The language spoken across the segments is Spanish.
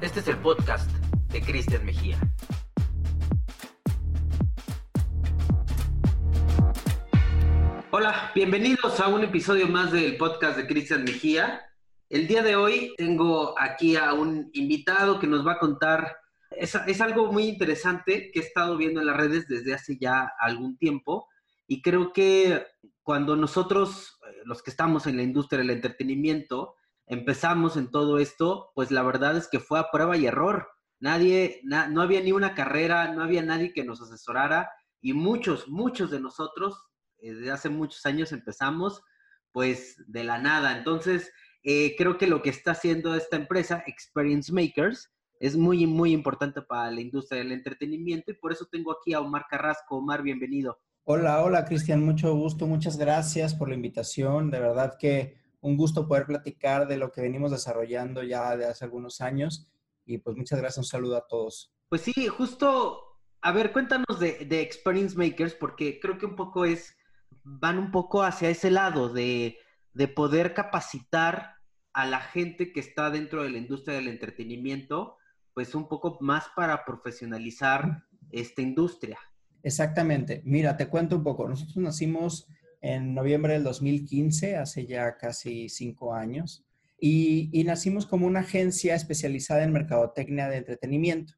Este es el podcast de Cristian Mejía. Hola, bienvenidos a un episodio más del podcast de Cristian Mejía. El día de hoy tengo aquí a un invitado que nos va a contar, es, es, algo muy interesante que he estado viendo en las redes desde hace ya algún tiempo y creo que cuando nosotros, eh, los que estamos en la industria del entretenimiento, empezamos en todo esto, pues la verdad es que fue a prueba y error. Nadie, no había ni una carrera, no había nadie que nos asesorara y muchos, muchos de nosotros, eh, desde hace muchos años empezamos, pues de la nada. Entonces, eh, creo que lo que está haciendo esta empresa, Experience Makers, es muy, muy importante para la industria del entretenimiento y por eso tengo aquí a Omar Carrasco. Omar, bienvenido. Hola, hola Cristian, mucho gusto, muchas gracias por la invitación. De verdad que un gusto poder platicar de lo que venimos desarrollando ya de hace algunos años y pues muchas gracias, un saludo a todos. Pues sí, justo, a ver, cuéntanos de, de Experience Makers porque creo que un poco es, van un poco hacia ese lado de, de poder capacitar a la gente que está dentro de la industria del entretenimiento, pues un poco más para profesionalizar esta industria. Exactamente. Mira, te cuento un poco. Nosotros nacimos en noviembre del 2015, hace ya casi cinco años, y, nacimos como una agencia especializada en mercadotecnia de entretenimiento.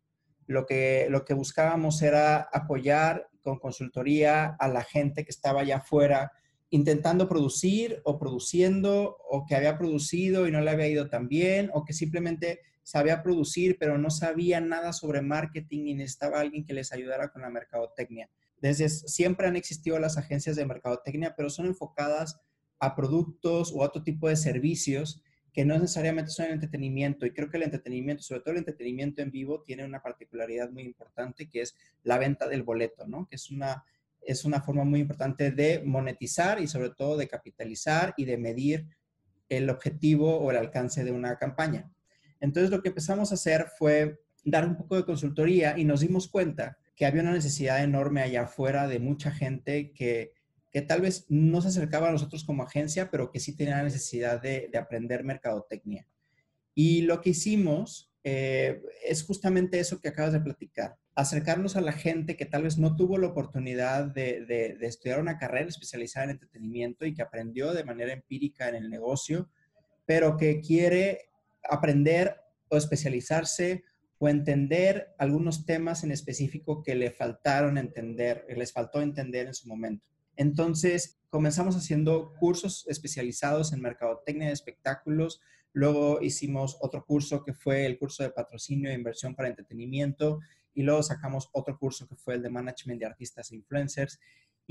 Lo que, lo que buscábamos era apoyar con consultoría a la gente que estaba allá afuera intentando producir o produciendo o que había producido y no le había ido tan bien o que simplemente sabía producir, pero no sabía nada sobre marketing y necesitaba alguien que les ayudara con la mercadotecnia. Desde siempre han existido las agencias de mercadotecnia, pero son enfocadas a productos o otro tipo de servicios que no necesariamente son el entretenimiento. Y creo que el entretenimiento, sobre todo el entretenimiento en vivo, tiene una particularidad muy importante que es la venta del boleto, ¿no? Que es una, es una forma muy importante de monetizar y sobre todo de capitalizar y de medir el objetivo o el alcance de una campaña. Entonces lo que empezamos a hacer fue dar un poco de consultoría y nos dimos cuenta que había una necesidad enorme allá afuera de mucha gente que, que tal vez no se acercaba a nosotros como agencia, pero que sí tenía la necesidad de, de aprender mercadotecnia. Y lo que hicimos eh, es justamente eso que acabas de platicar, acercarnos a la gente que tal vez no tuvo la oportunidad de, de, de estudiar una carrera especializada en entretenimiento y que aprendió de manera empírica en el negocio, pero que quiere aprender o especializarse o entender algunos temas en específico que le faltaron entender, les faltó entender en su momento. Entonces, comenzamos haciendo cursos especializados en mercadotecnia de espectáculos, luego hicimos otro curso que fue el curso de patrocinio e inversión para entretenimiento y luego sacamos otro curso que fue el de management de artistas e influencers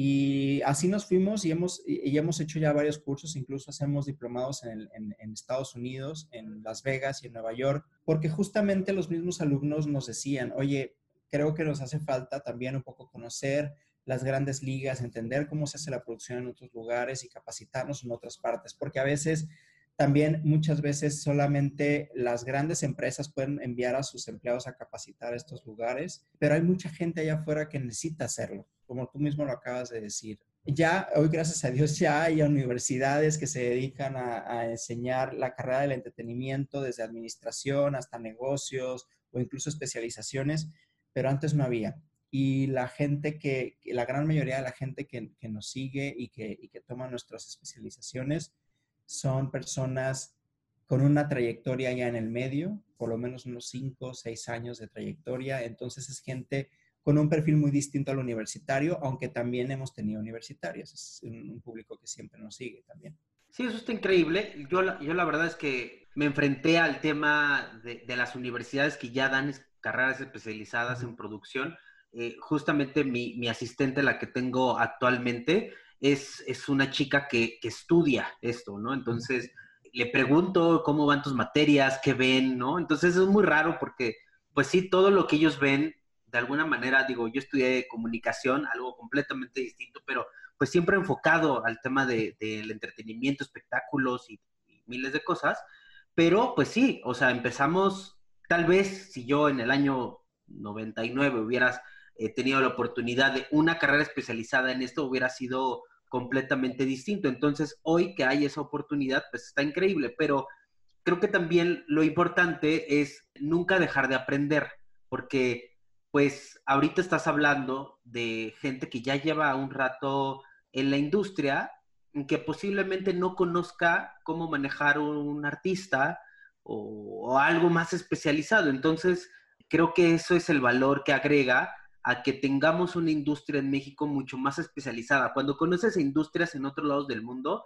y así nos fuimos y hemos, y hemos hecho ya varios cursos, incluso hacemos diplomados en, en, Estados Unidos, en Las Vegas y en Nueva York, porque justamente los mismos alumnos nos decían, oye, creo que nos hace falta también un poco conocer las grandes ligas, entender cómo se hace la producción en otros lugares y capacitarnos en otras partes, porque a veces también muchas veces solamente las grandes empresas pueden enviar a sus empleados a capacitar estos lugares, pero hay mucha gente allá afuera que necesita hacerlo, como tú mismo lo acabas de decir. Ya hoy, gracias a Dios, ya hay universidades que se dedican a, enseñar la carrera del entretenimiento desde administración hasta negocios o incluso especializaciones, pero antes no había. Y la gente que, la gran mayoría de la gente que, nos sigue y que toma nuestras especializaciones, son personas con una trayectoria ya en el medio, por lo menos unos 5 o 6 años de trayectoria. Entonces es gente con un perfil muy distinto al universitario, aunque también hemos tenido universitarios. Es un, público que siempre nos sigue también. Sí, eso está increíble. Yo la, yo la verdad es que me enfrenté al tema de, las universidades que ya dan carreras especializadas en producción. Eh, justamente mi, mi asistente, la que tengo actualmente, es, una chica que, estudia esto, ¿no? Entonces, le pregunto cómo van tus materias, qué ven, ¿no? Entonces es muy raro porque, pues sí, todo lo que ellos ven, de alguna manera, digo, yo estudié comunicación, algo completamente distinto, pero pues siempre enfocado al tema del entretenimiento, espectáculos y, miles de cosas, pero pues sí, o sea, empezamos, tal vez si yo en el año 99 hubieras eh, tenido la oportunidad de una carrera especializada en esto, hubiera sido completamente distinto. Entonces, hoy que hay esa oportunidad, pues está increíble, pero creo que también lo importante es nunca dejar de aprender, porque pues ahorita estás hablando de gente que ya lleva un rato en la industria, que posiblemente no conozca cómo manejar un artista o, algo más especializado. Entonces, creo que eso es el valor que agrega a que tengamos una industria en México mucho más especializada. Cuando conoces industrias en otros lados del mundo,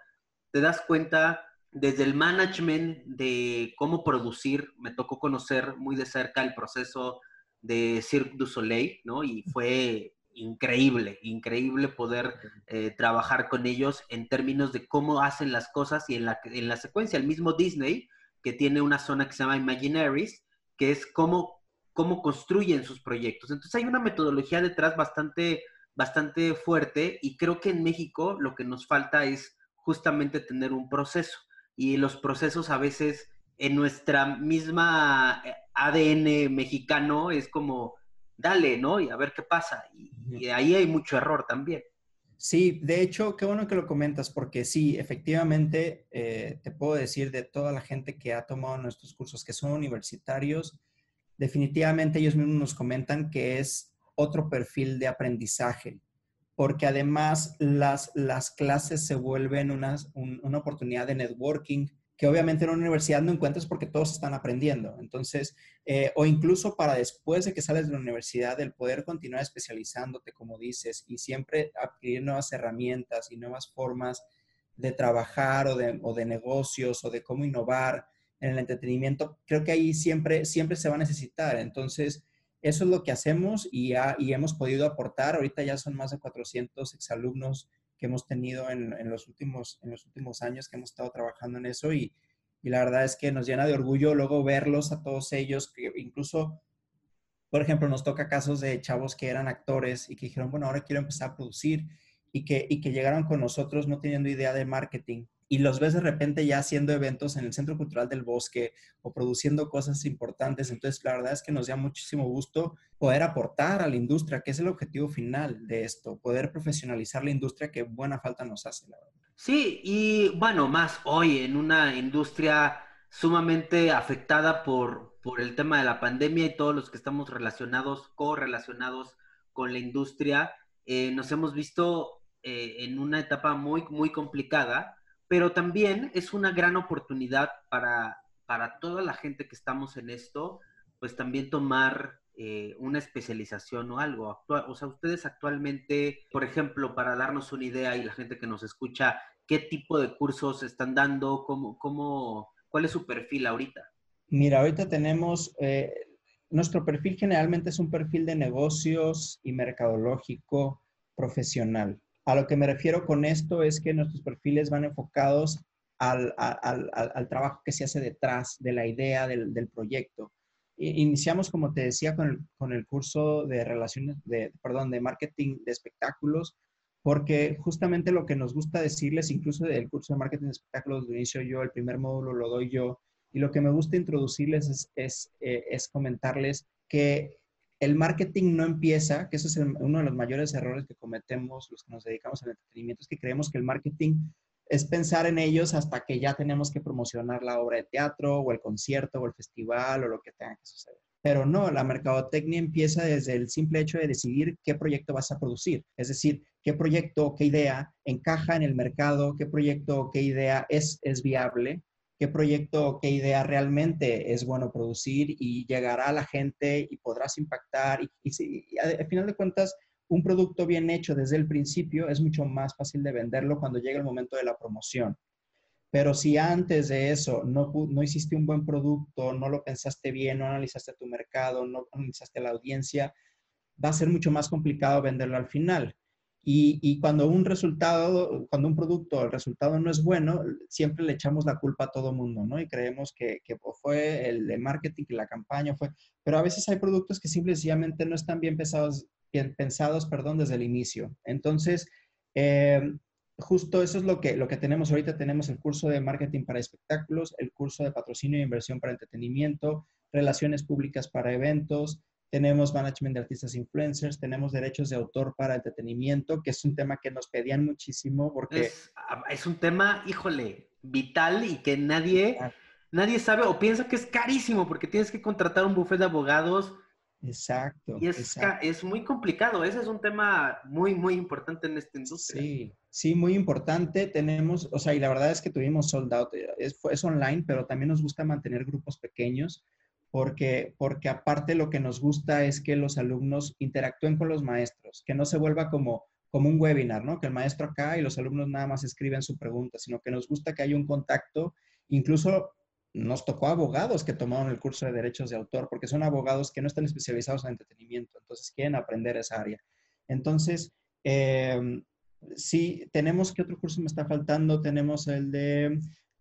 te das cuenta desde el management de cómo producir, me tocó conocer muy de cerca el proceso de Cirque du Soleil, ¿no? Y fue increíble, increíble poder eh, trabajar con ellos en términos de cómo hacen las cosas y en la, en la secuencia. El mismo Disney, que tiene una zona que se llama Imaginaries, que es cómo, cómo construyen sus proyectos. Entonces hay una metodología detrás bastante, bastante fuerte y creo que en México lo que nos falta es justamente tener un proceso. Y los procesos a veces en nuestra misma eh, ADN mexicano es como dale, ¿no? Y a ver qué pasa. Y, ahí hay mucho error también. Sí, de hecho, qué bueno que lo comentas, porque sí, efectivamente, eh, te puedo decir de toda la gente que ha tomado nuestros cursos, que son universitarios, definitivamente ellos mismos nos comentan que es otro perfil de aprendizaje, porque además las, las clases se vuelven una oportunidad de networking, que obviamente en una universidad no encuentras porque todos están aprendiendo. Entonces, eh, o incluso para después de que sales de la universidad, el poder continuar especializándote, como dices, y siempre adquirir nuevas herramientas y nuevas formas de trabajar o de, o de negocios o de cómo innovar en el entretenimiento, creo que ahí siempre, siempre se va a necesitar. Entonces, eso es lo que hacemos y, y hemos podido aportar. Ahorita ya son más de 400 exalumnos que hemos tenido en, los últimos, en los últimos años que hemos estado trabajando en eso y, y la verdad es que nos llena de orgullo luego verlos a todos ellos, que incluso, por ejemplo, nos toca casos de chavos que eran actores y que dijeron, bueno, ahora quiero empezar a producir y que, y que llegaron con nosotros no teniendo idea de marketing y los ves de repente ya haciendo eventos en el Centro Cultural del Bosque o produciendo cosas importantes. Entonces, la verdad es que nos da muchísimo gusto poder aportar a la industria, que es el objetivo final de esto, poder profesionalizar la industria que buena falta nos hace, la verdad. Sí, y bueno, más hoy en una industria sumamente afectada por, por el tema de la pandemia y todos los que estamos relacionados, correlacionados con la industria, eh, nos hemos visto eh, en una etapa muy, muy complicada pero también es una gran oportunidad para, para toda la gente que estamos en esto, pues también tomar eh, una especialización o algo. o sea, ustedes actualmente, por ejemplo, para darnos una idea y la gente que nos escucha, ¿qué tipo de cursos están dando? ¿Cómo, cómo, ¿Cuál es su perfil ahorita? Mira, ahorita tenemos, eh, nuestro perfil generalmente es un perfil de negocios y mercadológico profesional. A lo que me refiero con esto es que nuestros perfiles van enfocados al, trabajo que se hace detrás de la idea del, proyecto. Iniciamos, como te decía, con el, curso de relaciones, de, perdón, de marketing de espectáculos, porque justamente lo que nos gusta decirles, incluso del curso de marketing de espectáculos lo inicio yo, el primer módulo lo doy yo, y lo que me gusta introducirles es, es, eh, es comentarles que el marketing no empieza, que ese es uno de los mayores errores que cometemos los que nos dedicamos al entretenimiento, es que creemos que el marketing es pensar en ellos hasta que ya tenemos que promocionar la obra de teatro o el concierto o el festival o lo que tenga que suceder. Pero no, la mercadotecnia empieza desde el simple hecho de decidir qué proyecto vas a producir. Es decir, qué proyecto, qué idea encaja en el mercado, qué proyecto, qué idea es, es viable qué proyecto, qué idea realmente es bueno producir y llegará a la gente y podrás impactar. Y, y, al final de cuentas, un producto bien hecho desde el principio es mucho más fácil de venderlo cuando llega el momento de la promoción. Pero si antes de eso no, no hiciste un buen producto, no lo pensaste bien, no analizaste tu mercado, no analizaste la audiencia, va a ser mucho más complicado venderlo al final. Y, cuando un resultado, cuando un producto, el resultado no es bueno, siempre le echamos la culpa a todo mundo, ¿no? Y creemos que, fue el de marketing, que la campaña fue, pero a veces hay productos que simplemente no están bien pensados, bien pensados, perdón, desde el inicio. Entonces, eh, justo eso es lo que, lo que tenemos ahorita. Tenemos el curso de marketing para espectáculos, el curso de patrocinio e inversión para entretenimiento, relaciones públicas para eventos, tenemos management de artistas influencers, tenemos derechos de autor para entretenimiento, que es un tema que nos pedían muchísimo porque... Es, ah, un tema, híjole, vital y que nadie, nadie sabe o piensa que es carísimo porque tienes que contratar un bufete de abogados. Exacto. Y es, es muy complicado. Ese es un tema muy, muy importante en esta industria. Sí, sí, muy importante. Tenemos, o sea, y la verdad es que tuvimos sold out. Es, es online, pero también nos gusta mantener grupos pequeños porque, porque aparte lo que nos gusta es que los alumnos interactúen con los maestros, que no se vuelva como, como un webinar, ¿no? Que el maestro acá y los alumnos nada más escriben su pregunta, sino que nos gusta que haya un contacto. Incluso nos tocó abogados que tomaron el curso de derechos de autor, porque son abogados que no están especializados en entretenimiento, entonces quieren aprender esa área. Entonces, em, sí, tenemos, ¿qué otro curso me está faltando? Tenemos el de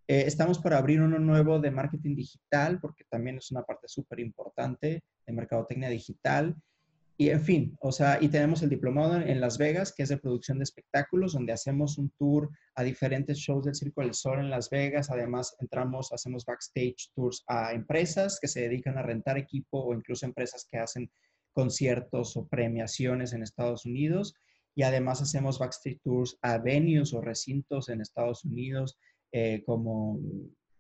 eh, estamos para abrir uno nuevo de marketing digital, porque también es una parte súper importante de mercadotecnia digital. Y en fin, o sea, y tenemos el diplomado en Las Vegas, que es de producción de espectáculos, donde hacemos un tour a diferentes shows del Circo del Sol en Las Vegas. Además, entramos, hacemos backstage tours a empresas que se dedican a rentar equipo o incluso empresas que hacen conciertos o premiaciones en Estados Unidos. Y además hacemos backstage tours a venues o recintos en Estados Unidos eh, como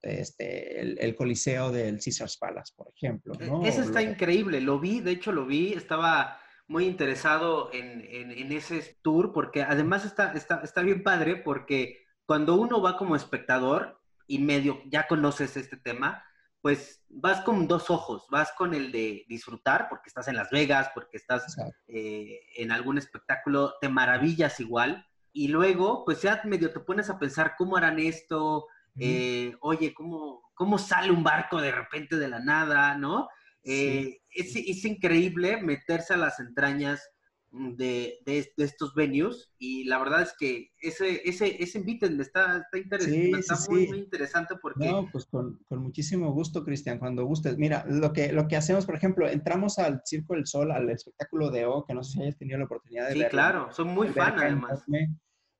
este, el, Coliseo del Caesars Palace, por ejemplo. ¿no? Eso está increíble, lo vi, de hecho lo vi, estaba muy interesado en, en, ese tour porque además está, está, está bien padre porque cuando uno va como espectador y medio ya conoces este tema, pues vas con dos ojos, vas con el de disfrutar porque estás en Las Vegas, porque estás eh, en algún espectáculo, te maravillas igual, y luego, pues ya medio te pones a pensar cómo harán esto, eh, oye, ¿cómo, ¿cómo sale un barco de repente de la nada, ¿no? Eh, es, increíble meterse a las entrañas de, estos venues y la verdad es que ese, ese, ese está, está, interesante, está muy, muy, interesante porque... No, pues con, con muchísimo gusto, Cristian, cuando gustes. Mira, lo que, lo que hacemos, por ejemplo, entramos al Circo del Sol, al espectáculo de O, que no sé si hayas tenido la oportunidad de ver. Sí, claro, son muy fan además.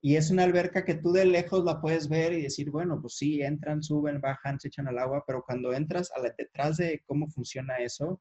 Y es una alberca que tú de lejos la puedes ver y decir, bueno, pues sí, entran, suben, bajan, se echan al agua, pero cuando entras a la, detrás de cómo funciona eso,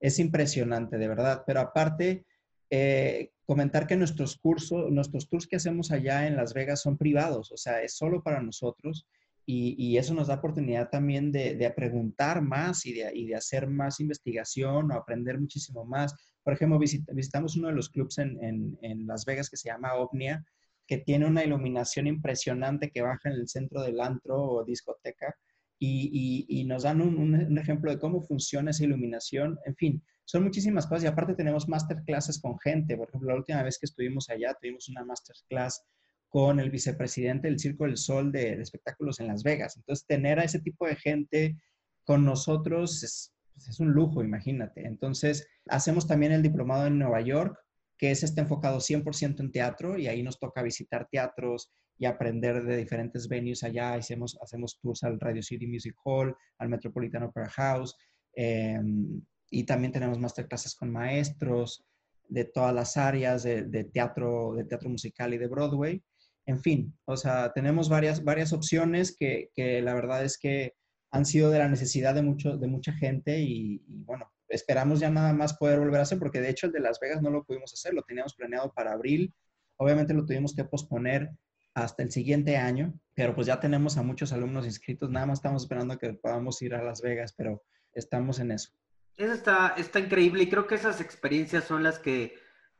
es impresionante, de verdad. Pero aparte, eh, comentar que nuestros cursos, nuestros tours que hacemos allá en Las Vegas son privados, o sea, es solo para nosotros y, eso nos da oportunidad también de, preguntar más y de, y de, hacer más investigación o aprender muchísimo más. Por ejemplo, visitamos uno de los clubs en, en, en Las Vegas que se llama OVNIA que tiene una iluminación impresionante que baja en el centro del antro o discoteca y, nos dan un, ejemplo de cómo funciona esa iluminación. En fin, son muchísimas cosas y aparte tenemos masterclasses con gente. Por ejemplo, la última vez que estuvimos allá tuvimos una masterclass con el vicepresidente del Circo del Sol de, de espectáculos en Las Vegas. Entonces, tener a ese tipo de gente con nosotros es, pues, es un lujo, imagínate. Entonces, hacemos también el diplomado en Nueva York que es este enfocado 100% en teatro y ahí nos toca visitar teatros y aprender de diferentes venues allá. Hacemos, hacemos tours al Radio City Music Hall, al Metropolitan Opera House em, y también tenemos masterclasses con maestros de todas las áreas de, teatro, de teatro musical y de Broadway. En fin, o sea, tenemos varias, varias opciones que, que la verdad es que han sido de la necesidad de, mucho, de mucha gente y, y bueno, esperamos ya nada más poder volver a hacer, porque de hecho el de Las Vegas no lo pudimos hacer, lo teníamos planeado para abril, obviamente lo tuvimos que posponer hasta el siguiente año, pero pues ya tenemos a muchos alumnos inscritos, nada más estamos esperando que podamos ir a Las Vegas, pero estamos en eso. Eso está, está increíble y creo que esas experiencias son las que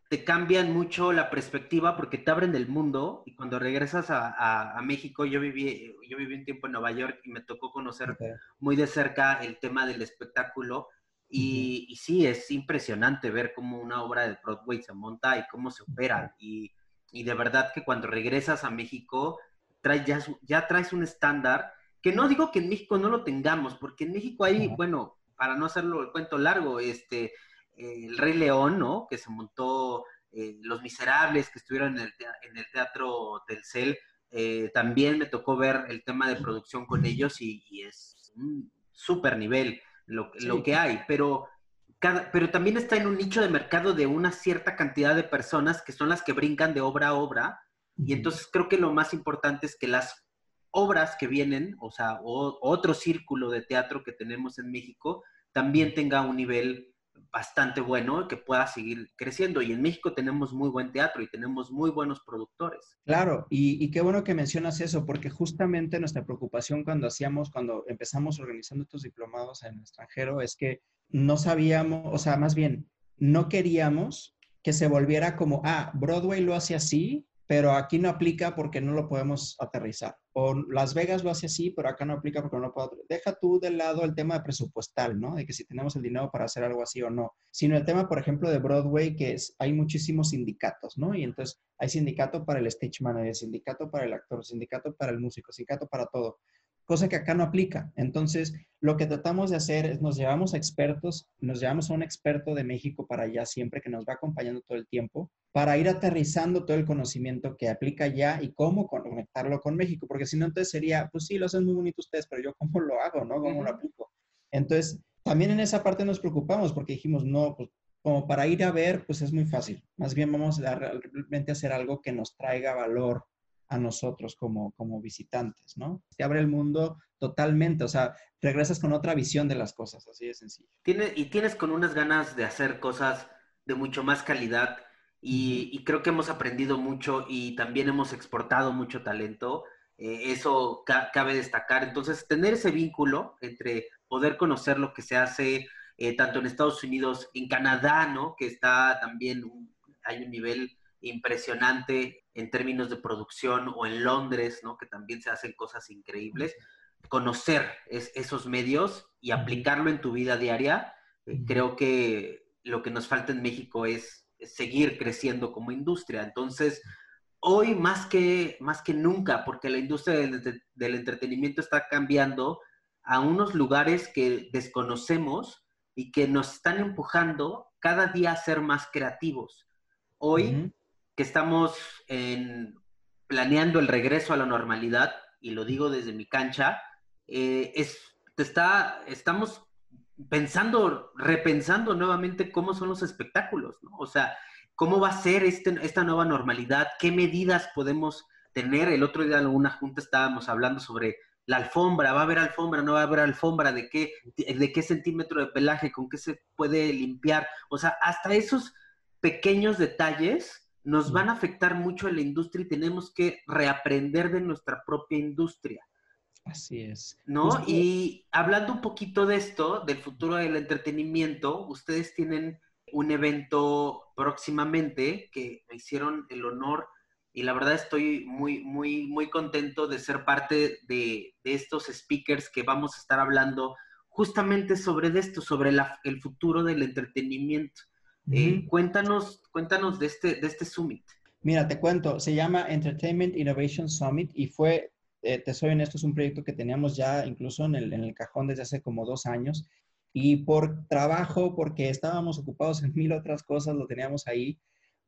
te cambian mucho la perspectiva porque te abren del mundo y cuando regresas a, México, yo viví, yo viví un tiempo en Nueva York y me tocó conocer muy de cerca el tema del espectáculo y, sí, es impresionante ver cómo una obra de Broadway se monta y cómo se opera. Y, de verdad que cuando regresas a México, traes, ya, ya traes un estándar que no digo que en México no lo tengamos, porque en México hay, bueno, para no hacerlo el cuento largo, este, el Rey León, ¿no? Que se montó, eh, Los Miserables, que estuvieron en el, en el Teatro Telcel, eh, también me tocó ver el tema de producción con ellos y, y es un súper nivel lo, lo que hay, pero, cada, pero también está en un nicho de mercado de una cierta cantidad de personas que son las que brincan de obra a obra, y entonces creo que lo más importante es que las obras que vienen, o sea, otro círculo de teatro que tenemos en México, también tenga un nivel bastante bueno que pueda seguir creciendo. Y en México tenemos muy buen teatro y tenemos muy buenos productores. Claro, y, qué bueno que mencionas eso, porque justamente nuestra preocupación cuando hacíamos, cuando empezamos organizando estos diplomados en el extranjero, es que no sabíamos, o sea, más bien, no queríamos que se volviera como, ah, Broadway lo hace así, pero aquí no aplica porque no lo podemos aterrizar. O Las Vegas lo hace así, pero acá no aplica porque no lo puedo. Deja tú de lado el tema presupuestal, ¿no? De que si tenemos el dinero para hacer algo así o no. Sino el tema, por ejemplo, de Broadway, que es, hay muchísimos sindicatos, ¿no? Y entonces hay sindicato para el stage manager, sindicato para el actor, sindicato para el músico, sindicato para todo cosa que acá no aplica. Entonces, lo que tratamos de hacer es nos llevamos a expertos, nos llevamos a un experto de México para allá siempre que nos va acompañando todo el tiempo, para ir aterrizando todo el conocimiento que aplica ya y cómo conectarlo con México, porque si no, entonces sería, pues sí, lo hacen muy bonito ustedes, pero yo cómo lo hago, ¿no? ¿Cómo lo aplico? Entonces, también en esa parte nos preocupamos porque dijimos, no, pues como para ir a ver, pues es muy fácil. Más bien vamos a realmente hacer algo que nos traiga valor a nosotros como, como visitantes, ¿no? Te abre el mundo totalmente, o sea, regresas con otra visión de las cosas, así de sencillo. Tiene, y tienes con unas ganas de hacer cosas de mucho más calidad y, creo que hemos aprendido mucho y también hemos exportado mucho talento. Eh, eso cabe destacar. Entonces, tener ese vínculo entre poder conocer lo que se hace eh, tanto en Estados Unidos, en Canadá, ¿no? Que está también, hay un nivel impresionante en términos de producción o en Londres, ¿no? Que también se hacen cosas increíbles. Conocer esos medios y aplicarlo en tu vida diaria, eh, creo que lo que nos falta en México es, seguir creciendo como industria. Entonces, hoy más que, más que nunca, porque la industria del, del entretenimiento está cambiando a unos lugares que desconocemos y que nos están empujando cada día a ser más creativos. Hoy que estamos planeando el regreso a la normalidad, y lo digo desde mi cancha, eh, es, está, estamos pensando, repensando nuevamente cómo son los espectáculos, ¿no? O sea, cómo va a ser este, esta nueva normalidad, qué medidas podemos tener. El otro día en alguna junta estábamos hablando sobre la alfombra, va a haber alfombra, no va a haber alfombra, de qué, de qué centímetro de pelaje, con qué se puede limpiar. O sea, hasta esos pequeños detalles nos van a afectar mucho en la industria y tenemos que reaprender de nuestra propia industria. Así es. ¿No? Y hablando un poquito de esto, del futuro del entretenimiento, ustedes tienen un evento próximamente que me hicieron el honor y la verdad estoy muy, muy, muy contento de ser parte de, estos speakers que vamos a estar hablando justamente sobre esto, sobre el futuro del entretenimiento. Eh, cuéntanos, cuéntanos de este, de este summit. Mira, te cuento, se llama Entertainment Innovation Summit y fue, eh, te soy honesto, es un proyecto que teníamos ya incluso en el, en el cajón desde hace como dos años y por trabajo, porque estábamos ocupados en mil otras cosas, lo teníamos ahí,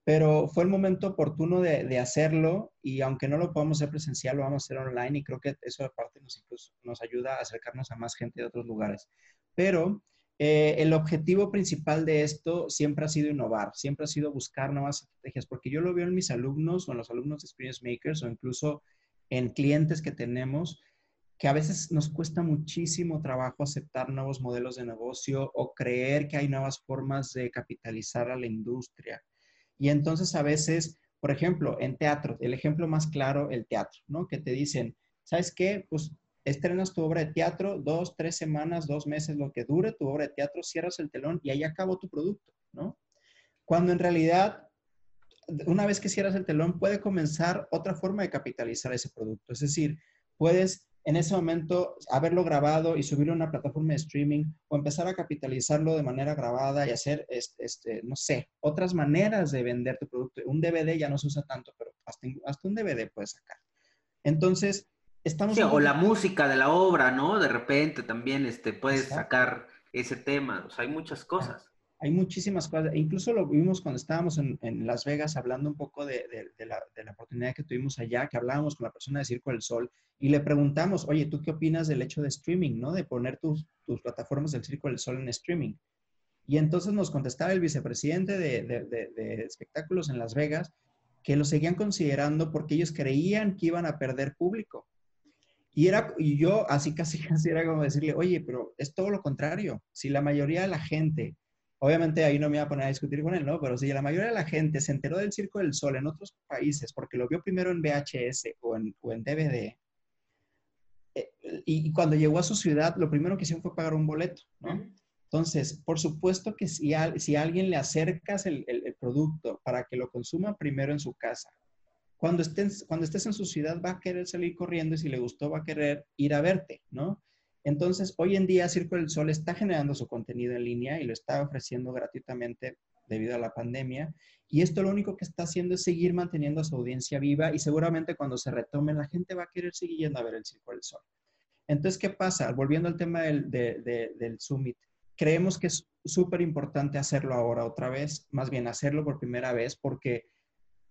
pero fue el momento oportuno de, de, hacerlo y aunque no lo podamos hacer presencial, lo vamos a hacer online y creo que eso aparte nos, incluso, nos ayuda a acercarnos a más gente de otros lugares. Pero eh, el objetivo principal de esto siempre ha sido innovar, siempre ha sido buscar nuevas estrategias, porque yo lo veo en mis alumnos o en los alumnos de Experience Makers o incluso en clientes que tenemos, que a veces nos cuesta muchísimo trabajo aceptar nuevos modelos de negocio o creer que hay nuevas formas de capitalizar a la industria. Y entonces a veces, por ejemplo, en teatro, el ejemplo más claro, el teatro, ¿no? Que te dicen, ¿sabes qué? Pues estrenas tu obra de teatro, dos, tres semanas, dos meses, lo que dure tu obra de teatro, cierras el telón y ahí acabó tu producto, ¿no? Cuando en realidad, una vez que cierras el telón, puede comenzar otra forma de capitalizar ese producto. Es decir, puedes en ese momento haberlo grabado y subirlo a una plataforma de streaming o empezar a capitalizarlo de manera grabada y hacer, este, no sé, otras maneras de vender tu producto. Un DVD ya no se usa tanto, pero hasta, hasta un DVD puedes sacar. Entonces, o la música de la obra, ¿no? De repente también este, puedes sacar ese tema. O sea, hay muchas cosas. Hay muchísimas cosas. Incluso lo vimos cuando estábamos en, Las Vegas hablando un poco de, la, oportunidad que tuvimos allá, que hablábamos con la persona de Circo del Sol y le preguntamos, oye, ¿tú qué opinas del hecho de streaming, ¿no? De poner tus, tus plataformas del Circo del Sol en streaming. Y entonces nos contestaba el vicepresidente de espectáculos en Las Vegas que lo seguían considerando porque ellos creían que iban a perder público. Y, era, y yo así casi casi era como decirle, oye, pero es todo lo contrario. Si la mayoría de la gente Obviamente ahí no me iba a poner a discutir con él, ¿no? Pero si la mayoría de la gente se enteró del Circo del Sol en otros países porque lo vio primero en VHS o en, o en DVD, eh, y cuando llegó a su ciudad, lo primero que hicieron fue pagar un boleto, ¿no? Entonces, por supuesto que si a, si alguien le acercas el, el, producto para que lo consuma primero en su casa, cuando estés, cuando estés en su ciudad va a querer salir corriendo y si le gustó va a querer ir a verte, ¿no? Entonces, hoy en día Circo del Sol está generando su contenido en línea y lo está ofreciendo gratuitamente debido a la pandemia. Y esto lo único que está haciendo es seguir manteniendo a su audiencia viva y seguramente cuando se retome la gente va a querer seguir yendo a ver el Circo del Sol. Entonces, ¿qué pasa? Volviendo al tema del, del Summit, creemos que es súper importante hacerlo ahora otra vez, más bien hacerlo por primera vez, porque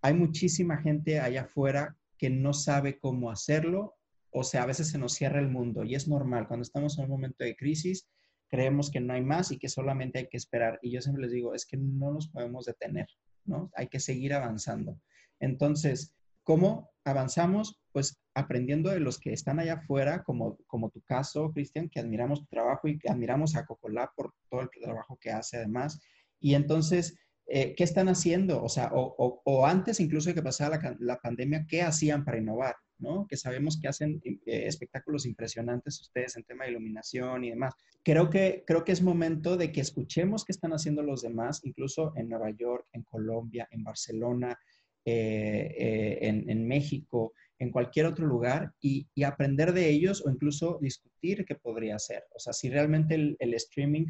hay muchísima gente allá afuera que no sabe cómo hacerlo o sea, a veces se nos cierra el mundo y es normal. Cuando estamos en un momento de crisis, creemos que no hay más y que solamente hay que esperar. Y yo siempre les digo, es que no nos podemos detener, ¿no? Hay que seguir avanzando. Entonces, ¿cómo avanzamos? Pues aprendiendo de los que están allá afuera, como, como tu caso, Cristian, que admiramos tu trabajo y que admiramos a Cocolá por todo el trabajo que hace además. Y entonces, eh, ¿qué están haciendo? O sea, o, antes incluso de que pasara la, la pandemia, ¿qué hacían para innovar? Que sabemos que hacen eh, espectáculos impresionantes ustedes en tema de iluminación y demás. Creo que, creo que es momento de que escuchemos qué están haciendo los demás, incluso en Nueva York, en Colombia, en Barcelona, eh, eh, en, México, en cualquier otro lugar y, aprender de ellos o incluso discutir qué podría ser. O sea, si realmente el streaming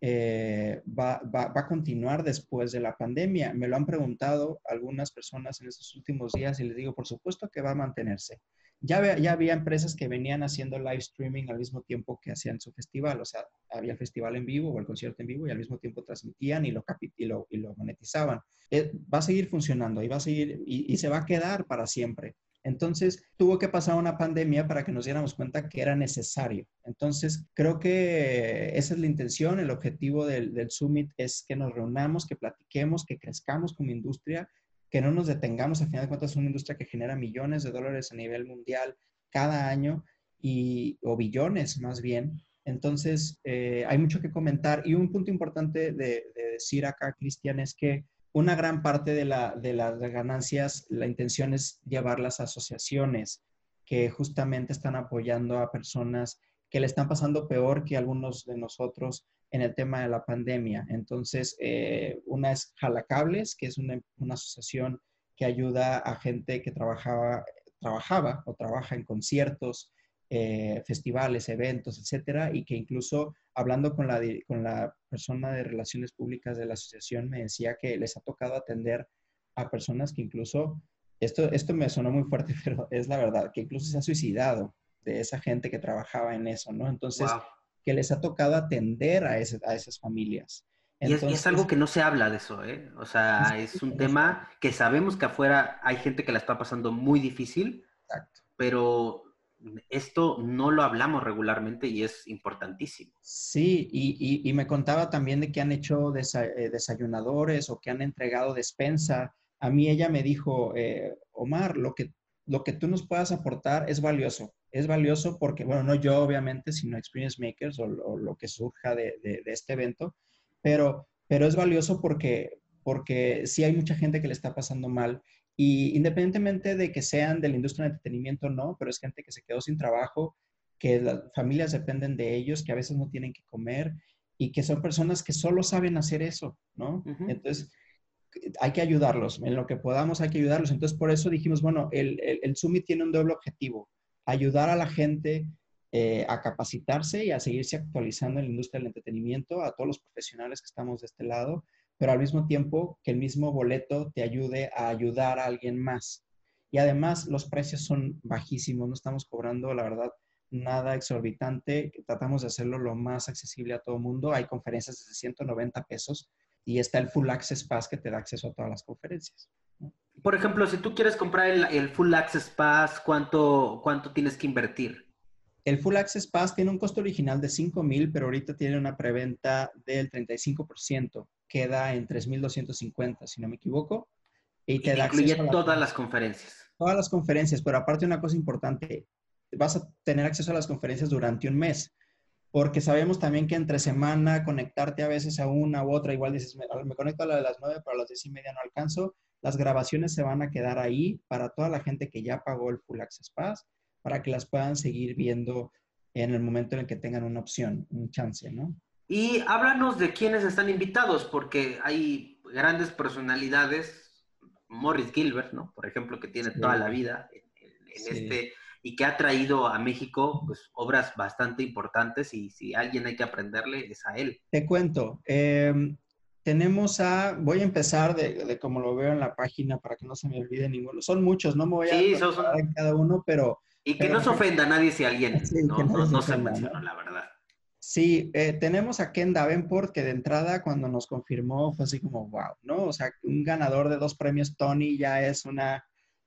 eh, va, a continuar después de la pandemia. Me lo han preguntado algunas personas en estos últimos días y les digo, por supuesto que va a mantenerse. Ya, ya había empresas que venían haciendo live streaming al mismo tiempo que hacían su festival, o sea, había el festival en vivo o el concierto en vivo y al mismo tiempo transmitían y lo, y lo, y lo monetizaban. Eh, va a seguir funcionando y va a seguir y se va a quedar para siempre. Entonces, tuvo que pasar una pandemia para que nos diéramos cuenta que era necesario. Entonces, creo que esa es la intención, el objetivo del, Summit es que nos reunamos, que platiquemos, que crezcamos como industria, que no nos detengamos. Al final de cuentas, es una industria que genera millones de dólares a nivel mundial cada año y, o billones más bien. Entonces, eh, hay mucho que comentar. Y un punto importante de, de decir acá, Cristian, es que una gran parte de, las ganancias, la intención es llevarlas a asociaciones que justamente están apoyando a personas que le están pasando peor que algunos de nosotros en el tema de la pandemia. Entonces, eh, una es Jalacables, que es una, asociación que ayuda a gente que trabajaba, trabajaba o trabaja en conciertos, eh, festivales, eventos, etcétera, y que incluso hablando con la, con la persona de relaciones públicas de la asociación, me decía que les ha tocado atender a personas que incluso, esto, esto me sonó muy fuerte, pero es la verdad, que incluso se ha suicidado de esa gente que trabajaba en eso, ¿no? Entonces, que les ha tocado atender a, a esas familias. y, es, algo que no se habla de eso, ¿eh? O sea, es un tema que sabemos que afuera hay gente que la está pasando muy difícil, Exacto. pero esto no lo hablamos regularmente y es importantísimo. Sí, y, me contaba también de que han hecho eh, desayunadores o que han entregado despensa. A mí ella me dijo, eh, Omar, lo que, lo que tú nos puedas aportar es valioso. Es valioso porque, bueno, no yo obviamente, sino Experience Makers o, lo que surja de, de, este evento, pero, pero es valioso porque, porque sí hay mucha gente que le está pasando mal y independientemente de que sean de la industria del entretenimiento o no, pero es gente que se quedó sin trabajo, que las familias dependen de ellos, que a veces no tienen que comer y que son personas que solo saben hacer eso, ¿no? Entonces, hay que ayudarlos, en lo que podamos hay que ayudarlos. Entonces, por eso dijimos, bueno, el, el, el Summit tiene un doble objetivo, ayudar a la gente eh, a capacitarse y a seguirse actualizando en la industria del entretenimiento, a todos los profesionales que estamos de este lado, pero al mismo tiempo que el mismo boleto te ayude a ayudar a alguien más. Y además los precios son bajísimos, no estamos cobrando, la verdad, nada exorbitante, tratamos de hacerlo lo más accesible a todo el mundo. Hay conferencias desde 190 pesos y está el Full Access Pass que te da acceso a todas las conferencias. Por ejemplo, si tú quieres comprar el, Full Access Pass, ¿cuánto, ¿cuánto tienes que invertir? El Full Access Pass tiene un costo original de 5 mil, pero ahorita tiene una preventa del 35%. Queda en 3,250, si no me equivoco. Y te, da incluye todas las conferencias. Todas las conferencias, pero aparte una cosa importante, vas a tener acceso a las conferencias durante un mes. porque sabemos también que entre semana conectarte a veces a una u otra, igual dices, me, me conecto a la de las nueve, pero a las diez y media no alcanzo, las grabaciones se van a quedar ahí para toda la gente que ya pagó el Full Access Pass, para que las puedan seguir viendo en el momento en el que tengan una opción, un chance, ¿no? Y háblanos de quiénes están invitados, porque hay grandes personalidades, Morris Gilbert, ¿no? Por ejemplo, que tiene toda la vida en, este y que ha traído a México pues, obras bastante importantes y si alguien hay que aprenderle es a él. Te cuento, em, tenemos a, voy a empezar de, como lo veo en la página para que no se me olvide ninguno. Son muchos, no me voy a sí, son, en cada uno, pero... Y que no se ofenda a nadie si alguien no, se, menciona, la verdad. Sí, eh, tenemos a Ken Davenport, que de entrada cuando nos confirmó fue así como, wow, ¿no? O sea, un ganador de dos premios Tony ya es una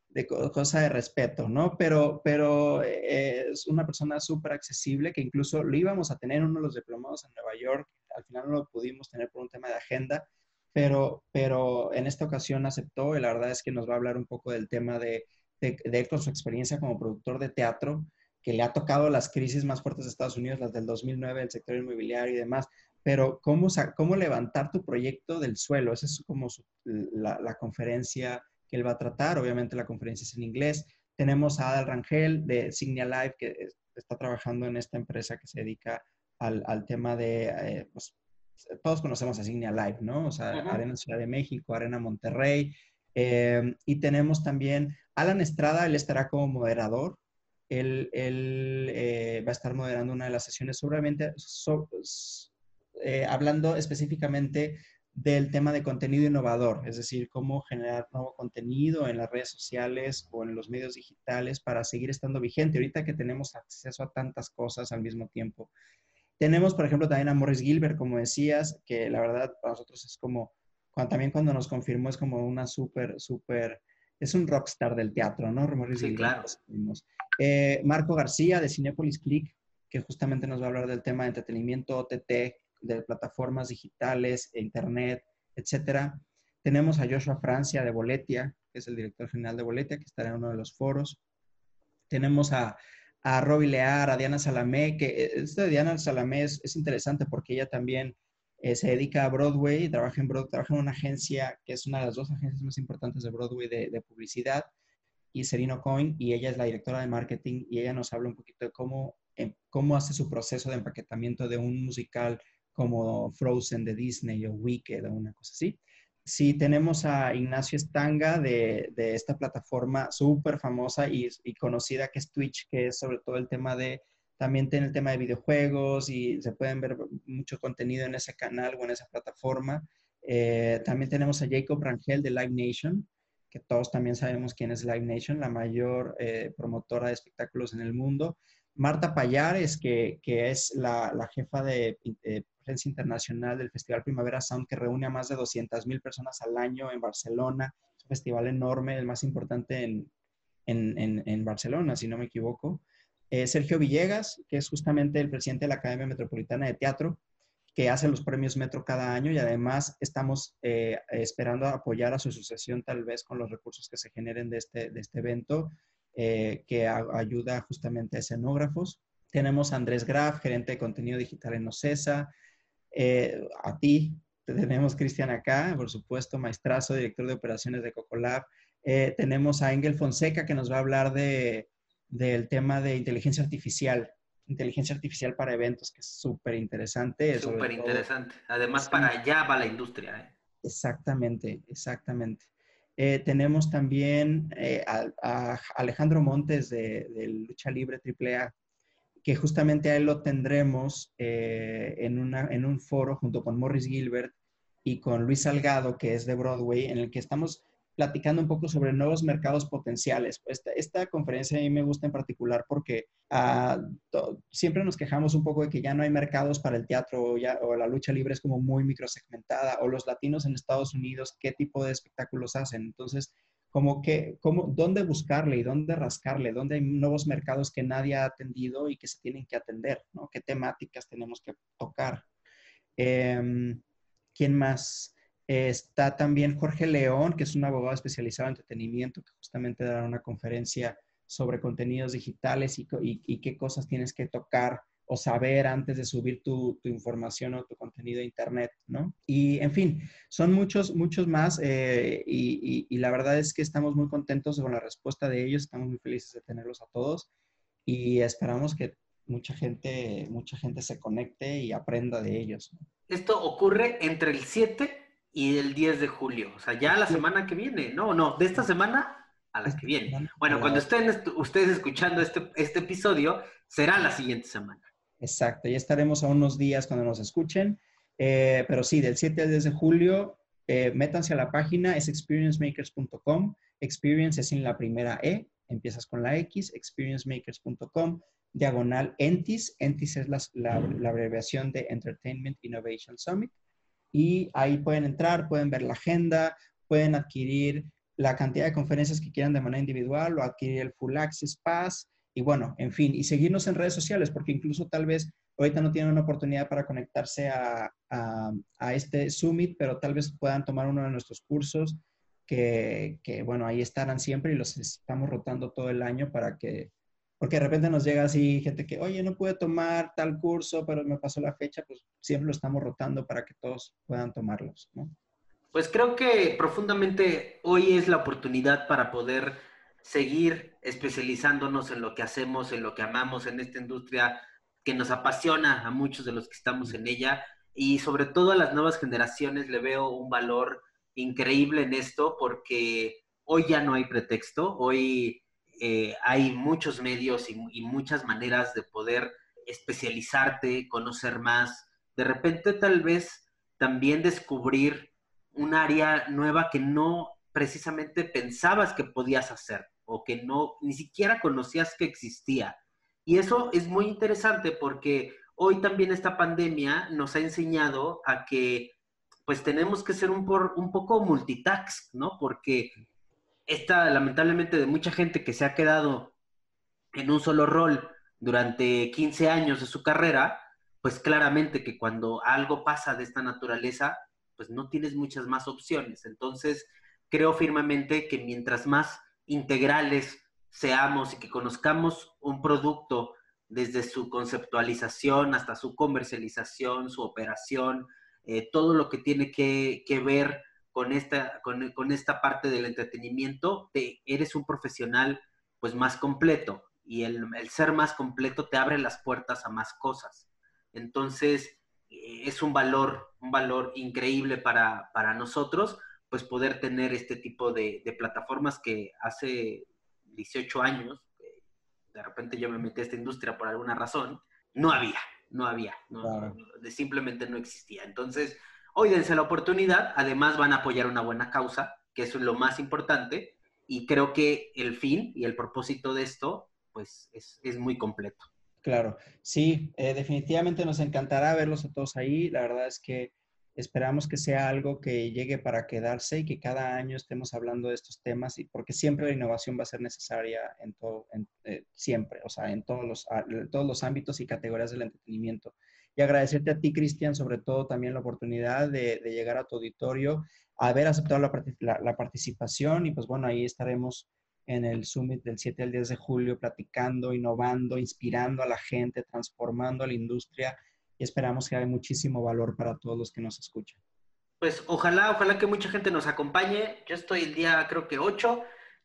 de cosa de respeto, ¿no? Pero, pero eh, es una persona súper accesible que incluso lo íbamos a tener uno de los diplomados en Nueva York, al final no lo pudimos tener por un tema de agenda, pero, pero en esta ocasión aceptó y la verdad es que nos va a hablar un poco del tema de, de, con su experiencia como productor de teatro, que le ha tocado las crisis más fuertes de Estados Unidos, las del 2009, el sector inmobiliario y demás, pero cómo, cómo levantar tu proyecto del suelo, esa es como la, la conferencia que él va a tratar. Obviamente la conferencia es en inglés. Tenemos a Adal Rangel de Signia Live, que está trabajando en esta empresa que se dedica al, al tema de, eh, pues, todos conocemos a Signia Live, ¿no? O sea, Arena Ciudad de México, Arena Monterrey. Eh, y tenemos también Alan Estrada, él estará como moderador. Él, él eh, va a estar moderando una de las sesiones, seguramente hablando específicamente del tema de contenido innovador, es decir, cómo generar nuevo contenido en las redes sociales o en los medios digitales para seguir estando vigente. Ahorita que tenemos acceso a tantas cosas al mismo tiempo. Tenemos, por ejemplo, también a Morris Gilbert, como decías, que la verdad para nosotros es como, cuando, también cuando nos confirmó es como una súper, súper, es un rockstar del teatro, ¿no? Morris sí, claro. Eh, Marco García de Cinepolis Click, que justamente nos va a hablar del tema de entretenimiento OTT, de plataformas digitales, internet, etcétera. Tenemos a Joshua Francia de Boletia, que es el director general de Boletia, que estará en uno de los foros. Tenemos a, a Roby Lear, a Diana Salamé, que eh, esto de Diana Salamé es, interesante porque ella también eh, se dedica a Broadway, trabaja en, trabaja en una agencia que es una de las dos agencias más importantes de Broadway de publicidad, y Serino Coin, y ella es la directora de marketing, y ella nos habla un poquito de cómo, em, cómo hace su proceso de empaquetamiento de un musical como Frozen de Disney o Wicked o una cosa así. Sí, tenemos a Ignacio Estanga de, de esta plataforma súper famosa y, conocida que es Twitch, que es sobre todo el tema de, también tiene el tema de videojuegos y se pueden ver mucho contenido en ese canal o en esa plataforma. Eh, también tenemos a Jacob Rangel de Live Nation, que todos también sabemos quién es Live Nation, la mayor eh, promotora de espectáculos en el mundo. Marta Payares, que, que es la, la jefa de eh, prensa internacional del Festival Primavera Sound, que reúne a más de 200 mil personas al año en Barcelona. Es un festival enorme, el más importante en, en, en, Barcelona, si no me equivoco. Eh, Sergio Villegas, que es justamente el presidente de la Academia Metropolitana de Teatro, que hace los premios Metro cada año y además estamos eh, esperando apoyar a su asociación tal vez con los recursos que se generen de este, de este evento, eh, que ayuda justamente a escenógrafos. Tenemos a Andrés Graf, gerente de contenido digital en OCESA, eh, a ti, tenemos Cristian acá, por supuesto, maestrazo, director de operaciones de Cocolab. Eh, tenemos a Engel Fonseca que nos va a hablar de, del tema de inteligencia artificial, inteligencia artificial para eventos, que es súper interesante. Súper interesante. Además, para allá va la industria. ¿eh? Exactamente, exactamente. tenemos también a, Alejandro Montes de, de Lucha Libre AAA, que justamente a él lo tendremos eh, en, una, en un foro junto con Morris Gilbert y con Luis Salgado, que es de Broadway, en el que estamos platicando un poco sobre nuevos mercados potenciales. Esta, esta conferencia a mí me gusta en particular porque ah, siempre nos quejamos un poco de que ya no hay mercados para el teatro o, la lucha libre es como muy microsegmentada o los latinos en Estados Unidos, qué tipo de espectáculos hacen. Entonces, como que, como, dónde buscarle y dónde rascarle, dónde hay nuevos mercados que nadie ha atendido y que se tienen que atender, ¿no? ¿Qué temáticas tenemos que tocar? Em, ¿Quién más? Está también Jorge León, que es un abogado especializado en entretenimiento, que justamente dará una conferencia sobre contenidos digitales y, qué cosas tienes que tocar o saber antes de subir tu, información o tu contenido a internet, ¿no? Y en fin, son muchos, muchos más eh, y, la verdad es que estamos muy contentos con la respuesta de ellos, estamos muy felices de tenerlos a todos y esperamos que mucha gente, mucha gente se conecte y aprenda de ellos. Esto ocurre entre el 7 y el 10 de julio, o sea, ya la semana que viene, no, no, de esta semana a la que viene. Bueno, cuando estén ustedes escuchando este, este episodio, será la siguiente semana. Exacto, ya estaremos a unos días cuando nos escuchen. Eh, pero sí, del 7 al 10 de julio, eh, métanse a la página, es experiencemakers.com. Experience es en la primera E, empiezas con la X, experiencemakers.com, diagonal ENTIS. ENTIS es la, la, abreviación de Entertainment Innovation Summit. Y ahí pueden entrar, pueden ver la agenda, pueden adquirir la cantidad de conferencias que quieran de manera individual o adquirir el Full Access Pass y bueno, en fin, y seguirnos en redes sociales, porque incluso tal vez ahorita no tienen una oportunidad para conectarse a, este Summit, pero tal vez puedan tomar uno de nuestros cursos, que, bueno, ahí estarán siempre y los estamos rotando todo el año para que, porque de repente nos llega así gente que, oye, no pude tomar tal curso, pero me pasó la fecha, pues siempre lo estamos rotando para que todos puedan tomarlos, ¿no? Pues creo que profundamente hoy es la oportunidad para poder seguir especializándonos en lo que hacemos, en lo que amamos, en esta industria que nos apasiona a muchos de los que estamos en ella y sobre todo a las nuevas generaciones le veo un valor increíble en esto porque hoy ya no hay pretexto, hoy eh, hay muchos medios y, muchas maneras de poder especializarte, conocer más, de repente tal vez también descubrir un área nueva que no precisamente pensabas que podías hacer o que no, ni siquiera conocías que existía. Y eso es muy interesante porque hoy también esta pandemia nos ha enseñado a que pues tenemos que ser un, un poco multitask, ¿no? Porque esta, lamentablemente, de mucha gente que se ha quedado en un solo rol durante 15 años de su carrera, pues claramente que cuando algo pasa de esta naturaleza, pues no tienes muchas más opciones. Entonces, creo firmemente que mientras más integrales seamos y que conozcamos un producto desde su conceptualización hasta su comercialización, su operación, eh, todo lo que tiene que, ver con esta, con, esta parte del entretenimiento, te, eres un profesional pues más completo y el, ser más completo te abre las puertas a más cosas. Entonces, eh, es un valor, un valor increíble para, para nosotros, pues poder tener este tipo de, plataformas que hace 18 años, de repente yo me metí a esta industria por alguna razón, no había, no había, simplemente no existía. Entonces, hoy dense la oportunidad, además van a apoyar una buena causa, que es lo más importante, y creo que el fin y el propósito de esto, pues es, muy completo. Claro, sí, eh, definitivamente nos encantará verlos a todos ahí. La verdad es que Esperamos que sea algo que llegue para quedarse y que cada año estemos hablando de estos temas, y porque siempre la innovación va a ser necesaria en todo, eh, siempre, o sea, en todos, los, todos los ámbitos y categorías del entretenimiento. Y agradecerte a ti, Cristian, sobre todo también la oportunidad de, llegar a tu auditorio, haber aceptado la, la, participación y pues bueno, ahí estaremos en el Summit del 7 al 10 de julio platicando, innovando, inspirando a la gente, transformando a la industria y esperamos que haya muchísimo valor para todos los que nos escuchan. Pues ojalá, ojalá que mucha gente nos acompañe. Yo estoy el día, creo que 8.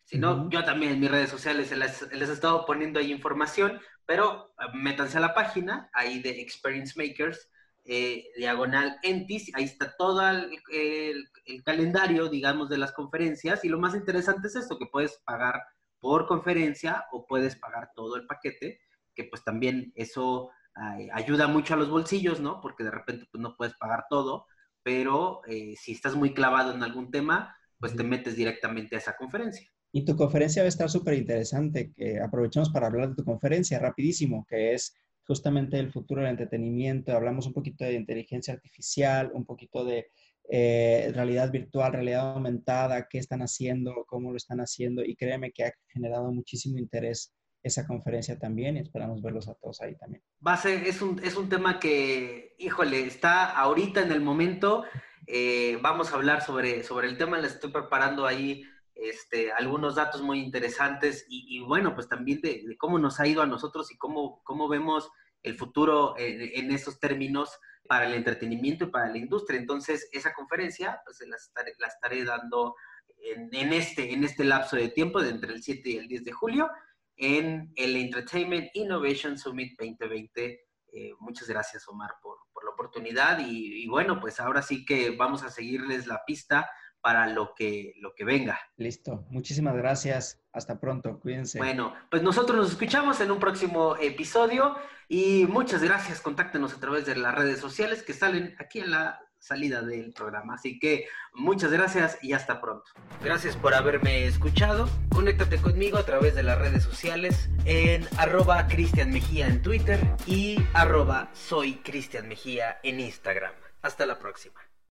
Si no, yo también en mis redes sociales les, les, he estado poniendo ahí información, pero ah, métanse a la página ahí de Experience Makers, eh, diagonal Entis, ahí está todo el, el, calendario, digamos, de las conferencias. Y lo más interesante es esto, que puedes pagar por conferencia o puedes pagar todo el paquete, que pues también eso ayuda mucho a los bolsillos, ¿no? Porque de repente pues, no puedes pagar todo, pero eh, si estás muy clavado en algún tema, pues te metes directamente a esa conferencia. Y tu conferencia va a estar súper interesante, que aprovechemos para hablar de tu conferencia rapidísimo, que es justamente el futuro del entretenimiento. Hablamos un poquito de inteligencia artificial, un poquito de eh, realidad virtual, realidad aumentada, qué están haciendo, cómo lo están haciendo, y créeme que ha generado muchísimo interés esa conferencia también y esperamos verlos a todos ahí también. Va a ser, es un, es un tema que, híjole, está ahorita en el momento. Eh, vamos a hablar sobre, sobre el tema, les estoy preparando ahí este, algunos datos muy interesantes y, bueno, pues también de, cómo nos ha ido a nosotros y cómo, cómo vemos el futuro en esos términos para el entretenimiento y para la industria. Entonces, esa conferencia pues, la, estaré, la estaré dando en, este, en este lapso de tiempo, de entre el 7 y el 10 de julio, en el Entertainment Innovation Summit 2020. Eh, muchas gracias, Omar, por, la oportunidad. Y, y, bueno, pues ahora sí que vamos a seguirles la pista para lo que, lo que venga. Listo. Muchísimas gracias. Hasta pronto. Cuídense. Bueno, pues nosotros nos escuchamos en un próximo episodio y muchas gracias. Contáctenos a través de las redes sociales que salen aquí en la salida del programa. Así que muchas gracias y hasta pronto. Gracias por haberme escuchado. Conéctate conmigo a través de las redes sociales en arroba Cristian Mejía en Twitter y arroba soy Cristian Mejía en Instagram. Hasta la próxima.